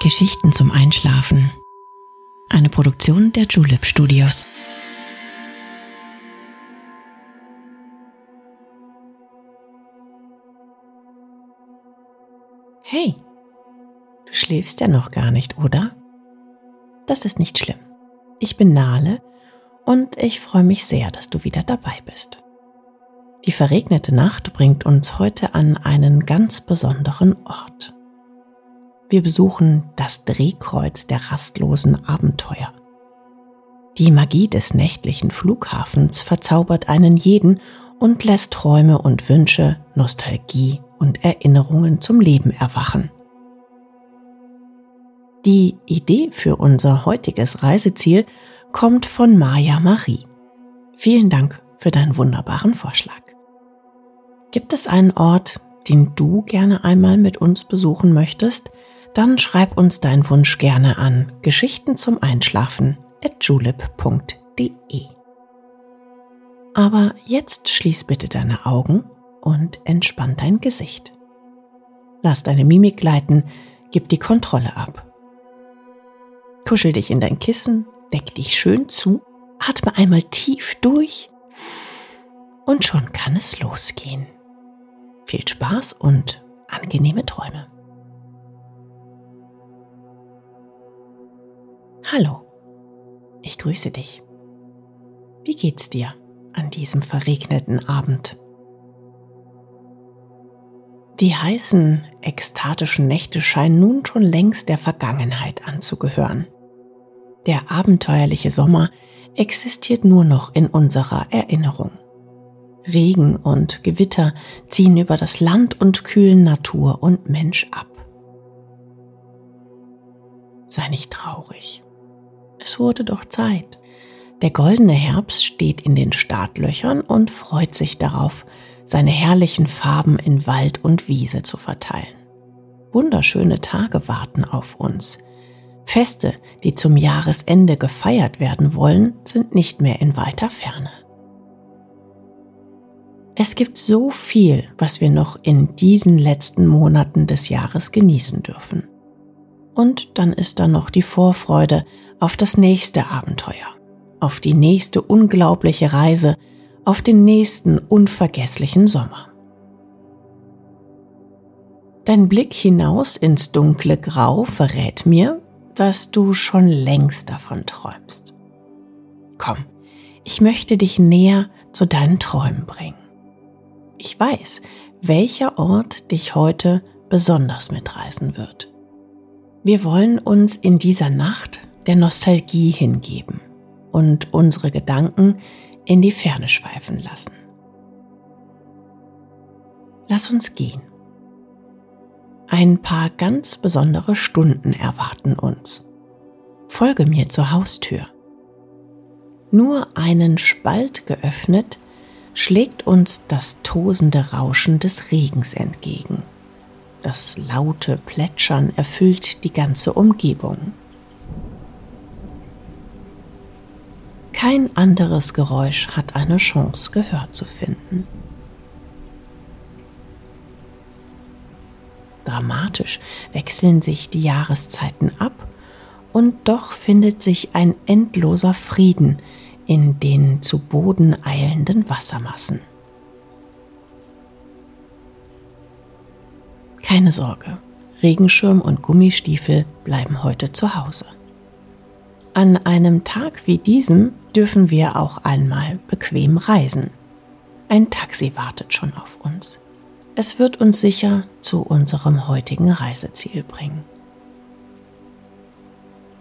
Geschichten zum Einschlafen. Eine Produktion der Julep Studios. Hey, du schläfst ja noch gar nicht, oder? Das ist nicht schlimm. Ich bin Nale und ich freue mich sehr, dass du wieder dabei bist. Die verregnete Nacht bringt uns heute an einen ganz besonderen Ort. Wir besuchen das Drehkreuz der rastlosen Abenteuer. Die Magie des nächtlichen Flughafens verzaubert einen jeden und lässt Träume und Wünsche, Nostalgie und Erinnerungen zum Leben erwachen. Die Idee für unser heutiges Reiseziel kommt von Maja Marie. Vielen Dank für deinen wunderbaren Vorschlag. Gibt es einen Ort, den du gerne einmal mit uns besuchen möchtest? Dann schreib uns deinen Wunsch gerne an Geschichten zum Einschlafen at julep.de. Aber jetzt schließ bitte deine Augen und entspann dein Gesicht. Lass deine Mimik gleiten, gib die Kontrolle ab. Kuschel dich in dein Kissen, deck dich schön zu, atme einmal tief durch und schon kann es losgehen. Viel Spaß und angenehme Träume. Hallo, ich grüße dich. Wie geht's dir an diesem verregneten Abend? Die heißen, ekstatischen Nächte scheinen nun schon längst der Vergangenheit anzugehören. Der abenteuerliche Sommer existiert nur noch in unserer Erinnerung. Regen und Gewitter ziehen über das Land und kühlen Natur und Mensch ab. Sei nicht traurig. Es wurde doch Zeit. Der goldene Herbst steht in den Startlöchern und freut sich darauf, seine herrlichen Farben in Wald und Wiese zu verteilen. Wunderschöne Tage warten auf uns. Feste, die zum Jahresende gefeiert werden wollen, sind nicht mehr in weiter Ferne. Es gibt so viel, was wir noch in diesen letzten Monaten des Jahres genießen dürfen. Und dann ist da noch die Vorfreude auf das nächste Abenteuer, auf die nächste unglaubliche Reise, auf den nächsten unvergesslichen Sommer. Dein Blick hinaus ins dunkle Grau verrät mir, dass du schon längst davon träumst. Komm, ich möchte dich näher zu deinen Träumen bringen. Ich weiß, welcher Ort dich heute besonders mitreißen wird. Wir wollen uns in dieser Nacht der Nostalgie hingeben und unsere Gedanken in die Ferne schweifen lassen. Lass uns gehen. Ein paar ganz besondere Stunden erwarten uns. Folge mir zur Haustür. Nur einen Spalt geöffnet schlägt uns das tosende Rauschen des Regens entgegen. Das laute Plätschern erfüllt die ganze Umgebung. Kein anderes Geräusch hat eine Chance, Gehör zu finden. Dramatisch wechseln sich die Jahreszeiten ab, und doch findet sich ein endloser Frieden in den zu Boden eilenden Wassermassen. Keine Sorge, Regenschirm und Gummistiefel bleiben heute zu Hause. An einem Tag wie diesem dürfen wir auch einmal bequem reisen. Ein Taxi wartet schon auf uns. Es wird uns sicher zu unserem heutigen Reiseziel bringen.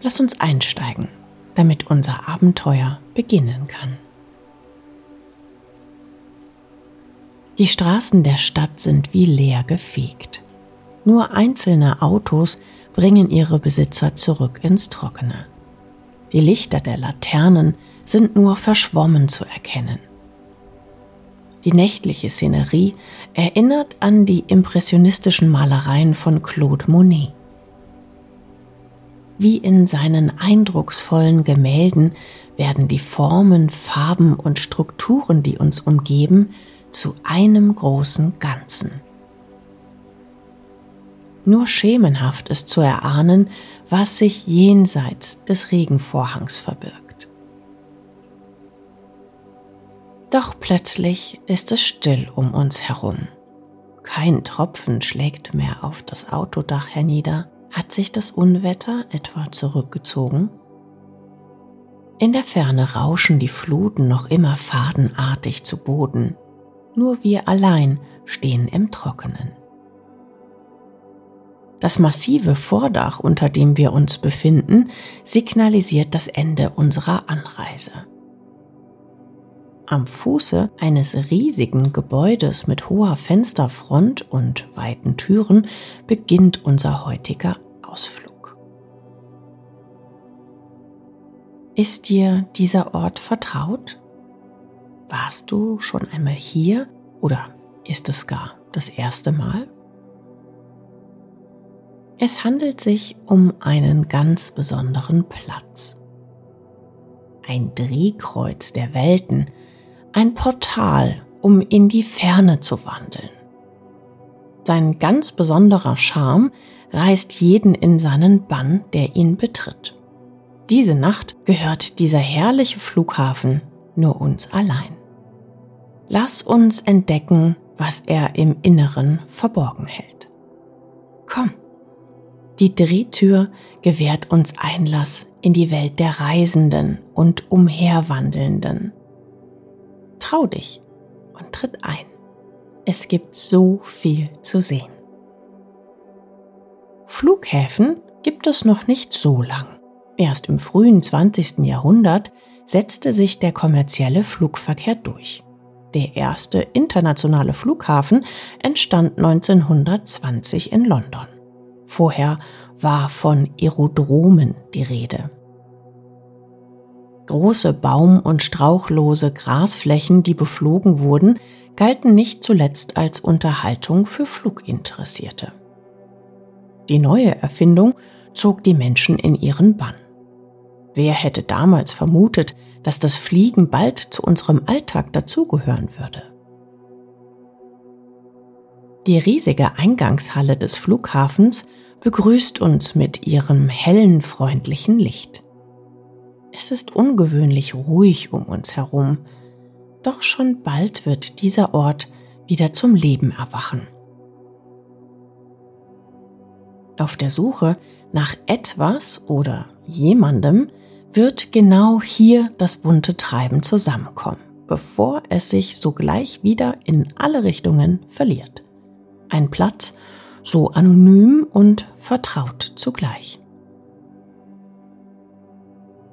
Lass uns einsteigen damit unser Abenteuer beginnen kann. Die Straßen der Stadt sind wie leer gefegt. Nur einzelne Autos bringen ihre Besitzer zurück ins Trockene. Die Lichter der Laternen sind nur verschwommen zu erkennen. Die nächtliche Szenerie erinnert an die impressionistischen Malereien von Claude Monet wie in seinen eindrucksvollen Gemälden werden die Formen, Farben und Strukturen, die uns umgeben, zu einem großen Ganzen. Nur schemenhaft ist zu erahnen, was sich jenseits des Regenvorhangs verbirgt. Doch plötzlich ist es still um uns herum. Kein Tropfen schlägt mehr auf das Autodach hernieder. Hat sich das Unwetter etwa zurückgezogen? In der Ferne rauschen die Fluten noch immer fadenartig zu Boden. Nur wir allein stehen im Trockenen. Das massive Vordach, unter dem wir uns befinden, signalisiert das Ende unserer Anreise. Am Fuße eines riesigen Gebäudes mit hoher Fensterfront und weiten Türen beginnt unser heutiger Ausflug. Ist dir dieser Ort vertraut? Warst du schon einmal hier oder ist es gar das erste Mal? Es handelt sich um einen ganz besonderen Platz. Ein Drehkreuz der Welten, ein Portal, um in die Ferne zu wandeln. Sein ganz besonderer Charme reißt jeden in seinen Bann, der ihn betritt. Diese Nacht gehört dieser herrliche Flughafen nur uns allein. Lass uns entdecken, was er im Inneren verborgen hält. Komm! Die Drehtür gewährt uns Einlass in die Welt der Reisenden und Umherwandelnden. Trau dich und tritt ein. Es gibt so viel zu sehen. Flughäfen gibt es noch nicht so lang. Erst im frühen 20. Jahrhundert setzte sich der kommerzielle Flugverkehr durch. Der erste internationale Flughafen entstand 1920 in London. Vorher war von Aerodromen die Rede. Große Baum- und strauchlose Grasflächen, die beflogen wurden, galten nicht zuletzt als Unterhaltung für Fluginteressierte. Die neue Erfindung zog die Menschen in ihren Bann. Wer hätte damals vermutet, dass das Fliegen bald zu unserem Alltag dazugehören würde? Die riesige Eingangshalle des Flughafens begrüßt uns mit ihrem hellen, freundlichen Licht. Es ist ungewöhnlich ruhig um uns herum, doch schon bald wird dieser Ort wieder zum Leben erwachen. Auf der Suche nach etwas oder jemandem wird genau hier das bunte Treiben zusammenkommen, bevor es sich sogleich wieder in alle Richtungen verliert ein Platz, so anonym und vertraut zugleich.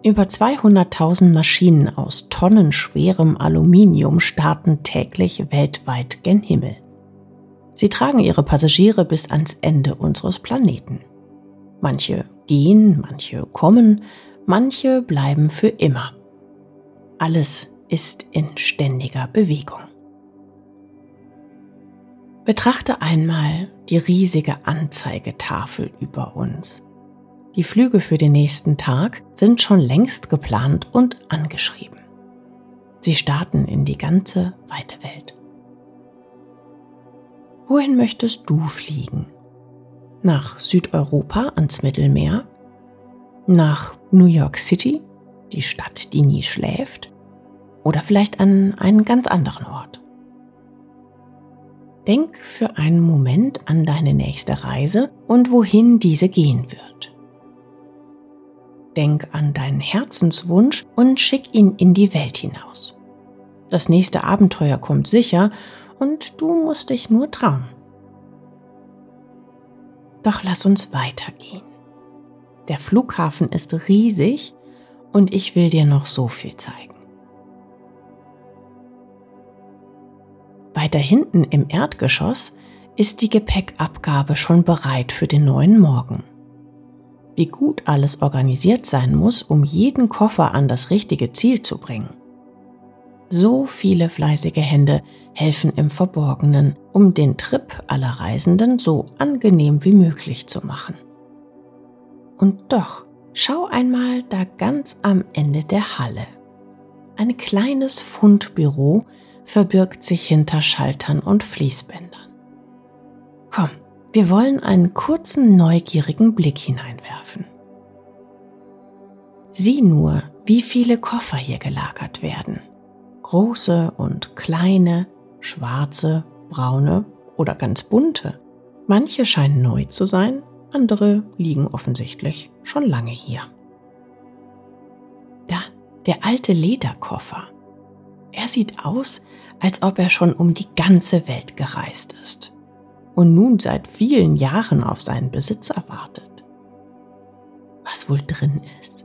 Über 200.000 Maschinen aus tonnenschwerem Aluminium starten täglich weltweit gen Himmel. Sie tragen ihre Passagiere bis ans Ende unseres Planeten. Manche gehen, manche kommen, manche bleiben für immer. Alles ist in ständiger Bewegung. Betrachte einmal die riesige Anzeigetafel über uns. Die Flüge für den nächsten Tag sind schon längst geplant und angeschrieben. Sie starten in die ganze weite Welt. Wohin möchtest du fliegen? Nach Südeuropa ans Mittelmeer? Nach New York City, die Stadt, die nie schläft? Oder vielleicht an einen ganz anderen Ort? Denk für einen Moment an deine nächste Reise und wohin diese gehen wird. Denk an deinen Herzenswunsch und schick ihn in die Welt hinaus. Das nächste Abenteuer kommt sicher und du musst dich nur trauen. Doch lass uns weitergehen. Der Flughafen ist riesig und ich will dir noch so viel zeigen. Weiter hinten im Erdgeschoss ist die Gepäckabgabe schon bereit für den neuen Morgen. Wie gut alles organisiert sein muss, um jeden Koffer an das richtige Ziel zu bringen. So viele fleißige Hände helfen im Verborgenen, um den Trip aller Reisenden so angenehm wie möglich zu machen. Und doch, schau einmal da ganz am Ende der Halle. Ein kleines Fundbüro verbirgt sich hinter Schaltern und Fließbändern. Komm, Wir wollen einen kurzen, neugierigen Blick hineinwerfen. Sieh nur, wie viele Koffer hier gelagert werden. Große und kleine, schwarze, braune oder ganz bunte. Manche scheinen neu zu sein, andere liegen offensichtlich schon lange hier. Da, der alte Lederkoffer. Er sieht aus, als ob er schon um die ganze Welt gereist ist und nun seit vielen Jahren auf seinen Besitzer wartet. Was wohl drin ist?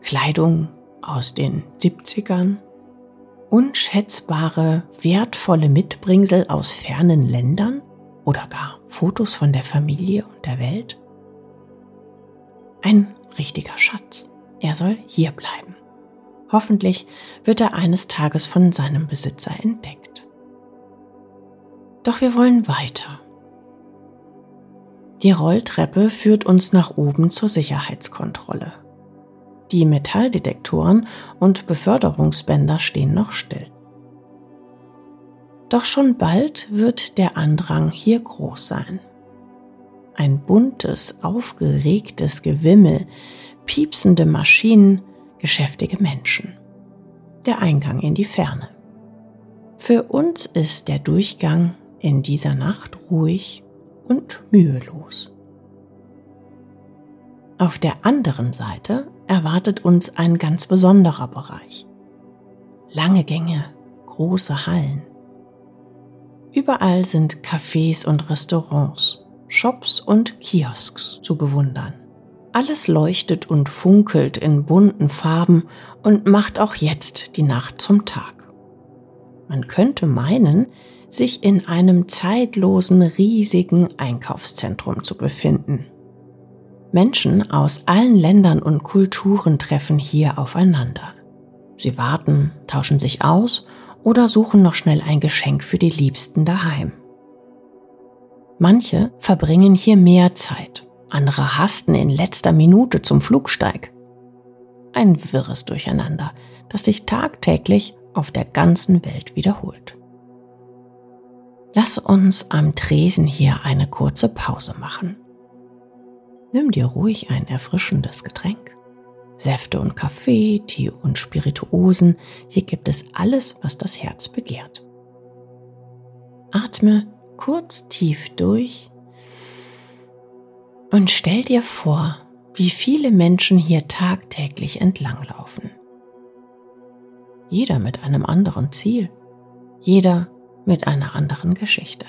Kleidung aus den 70ern, unschätzbare, wertvolle Mitbringsel aus fernen Ländern oder gar Fotos von der Familie und der Welt? Ein richtiger Schatz. Er soll hier bleiben. Hoffentlich wird er eines Tages von seinem Besitzer entdeckt. Doch wir wollen weiter. Die Rolltreppe führt uns nach oben zur Sicherheitskontrolle. Die Metalldetektoren und Beförderungsbänder stehen noch still. Doch schon bald wird der Andrang hier groß sein. Ein buntes, aufgeregtes Gewimmel, piepsende Maschinen, geschäftige Menschen. Der Eingang in die Ferne. Für uns ist der Durchgang in dieser Nacht ruhig und mühelos. Auf der anderen Seite erwartet uns ein ganz besonderer Bereich. Lange Gänge, große Hallen. Überall sind Cafés und Restaurants, Shops und Kiosks zu bewundern. Alles leuchtet und funkelt in bunten Farben und macht auch jetzt die Nacht zum Tag. Man könnte meinen, sich in einem zeitlosen, riesigen Einkaufszentrum zu befinden. Menschen aus allen Ländern und Kulturen treffen hier aufeinander. Sie warten, tauschen sich aus oder suchen noch schnell ein Geschenk für die Liebsten daheim. Manche verbringen hier mehr Zeit, andere hasten in letzter Minute zum Flugsteig. Ein wirres Durcheinander, das sich tagtäglich auf der ganzen Welt wiederholt. Lass uns am Tresen hier eine kurze Pause machen. Nimm dir ruhig ein erfrischendes Getränk. Säfte und Kaffee, Tee und Spirituosen, hier gibt es alles, was das Herz begehrt. Atme kurz tief durch und stell dir vor, wie viele Menschen hier tagtäglich entlanglaufen. Jeder mit einem anderen Ziel, jeder mit einer anderen Geschichte.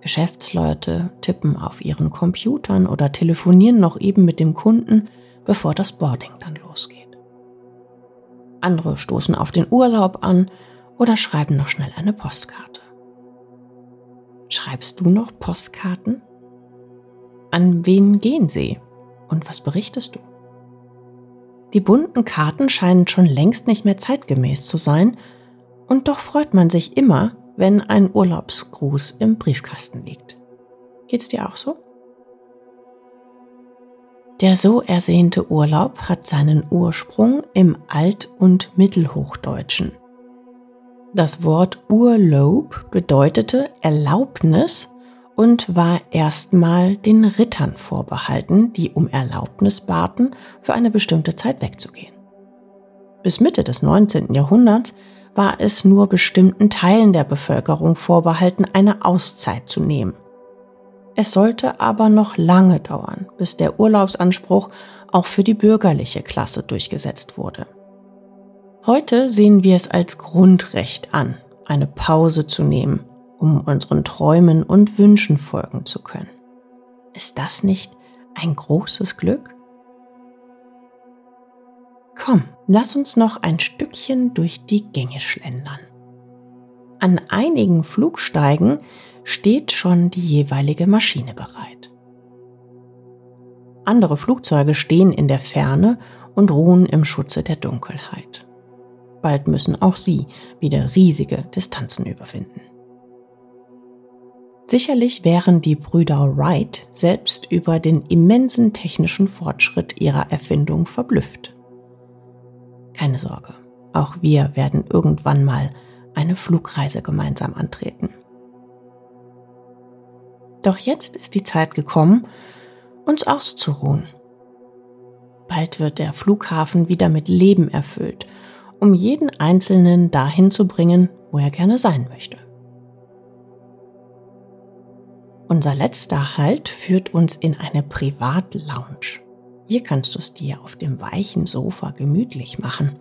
Geschäftsleute tippen auf ihren Computern oder telefonieren noch eben mit dem Kunden, bevor das Boarding dann losgeht. Andere stoßen auf den Urlaub an oder schreiben noch schnell eine Postkarte. Schreibst du noch Postkarten? An wen gehen sie und was berichtest du? Die bunten Karten scheinen schon längst nicht mehr zeitgemäß zu sein und doch freut man sich immer, wenn ein Urlaubsgruß im Briefkasten liegt. Geht's dir auch so? Der so ersehnte Urlaub hat seinen Ursprung im Alt- und Mittelhochdeutschen. Das Wort Urlaub bedeutete Erlaubnis und war erstmal den Rittern vorbehalten, die um Erlaubnis baten, für eine bestimmte Zeit wegzugehen. Bis Mitte des 19. Jahrhunderts war es nur bestimmten Teilen der Bevölkerung vorbehalten, eine Auszeit zu nehmen. Es sollte aber noch lange dauern, bis der Urlaubsanspruch auch für die bürgerliche Klasse durchgesetzt wurde. Heute sehen wir es als Grundrecht an, eine Pause zu nehmen, um unseren Träumen und Wünschen folgen zu können. Ist das nicht ein großes Glück? Komm, lass uns noch ein Stückchen durch die Gänge schlendern. An einigen Flugsteigen steht schon die jeweilige Maschine bereit. Andere Flugzeuge stehen in der Ferne und ruhen im Schutze der Dunkelheit. Bald müssen auch sie wieder riesige Distanzen überwinden. Sicherlich wären die Brüder Wright selbst über den immensen technischen Fortschritt ihrer Erfindung verblüfft. Keine Sorge, auch wir werden irgendwann mal eine Flugreise gemeinsam antreten. Doch jetzt ist die Zeit gekommen, uns auszuruhen. Bald wird der Flughafen wieder mit Leben erfüllt, um jeden Einzelnen dahin zu bringen, wo er gerne sein möchte. Unser letzter Halt führt uns in eine Privatlounge. Hier kannst du es dir auf dem weichen Sofa gemütlich machen.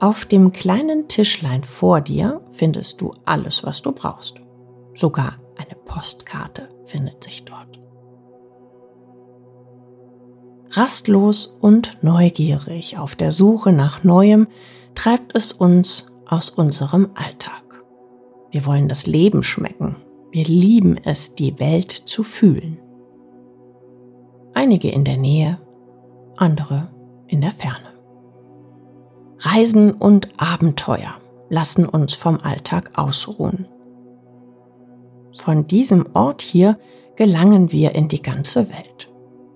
Auf dem kleinen Tischlein vor dir findest du alles, was du brauchst. Sogar eine Postkarte findet sich dort. Rastlos und neugierig auf der Suche nach Neuem treibt es uns aus unserem Alltag. Wir wollen das Leben schmecken. Wir lieben es, die Welt zu fühlen. Einige in der Nähe, andere in der Ferne. Reisen und Abenteuer lassen uns vom Alltag ausruhen. Von diesem Ort hier gelangen wir in die ganze Welt.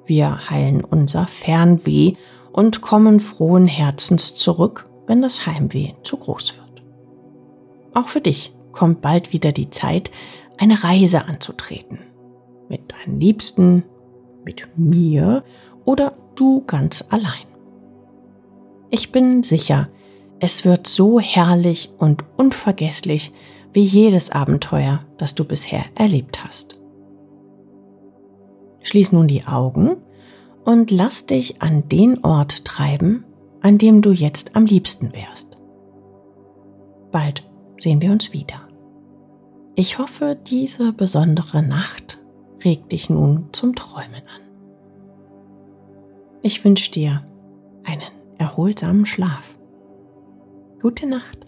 Wir heilen unser Fernweh und kommen frohen Herzens zurück, wenn das Heimweh zu groß wird. Auch für dich kommt bald wieder die Zeit, eine Reise anzutreten. Mit deinen Liebsten, mit mir oder du ganz allein. Ich bin sicher, es wird so herrlich und unvergesslich wie jedes Abenteuer, das du bisher erlebt hast. Schließ nun die Augen und lass dich an den Ort treiben, an dem du jetzt am liebsten wärst. Bald sehen wir uns wieder. Ich hoffe, diese besondere Nacht regt dich nun zum Träumen an. Ich wünsche dir einen erholsamen Schlaf. Gute Nacht.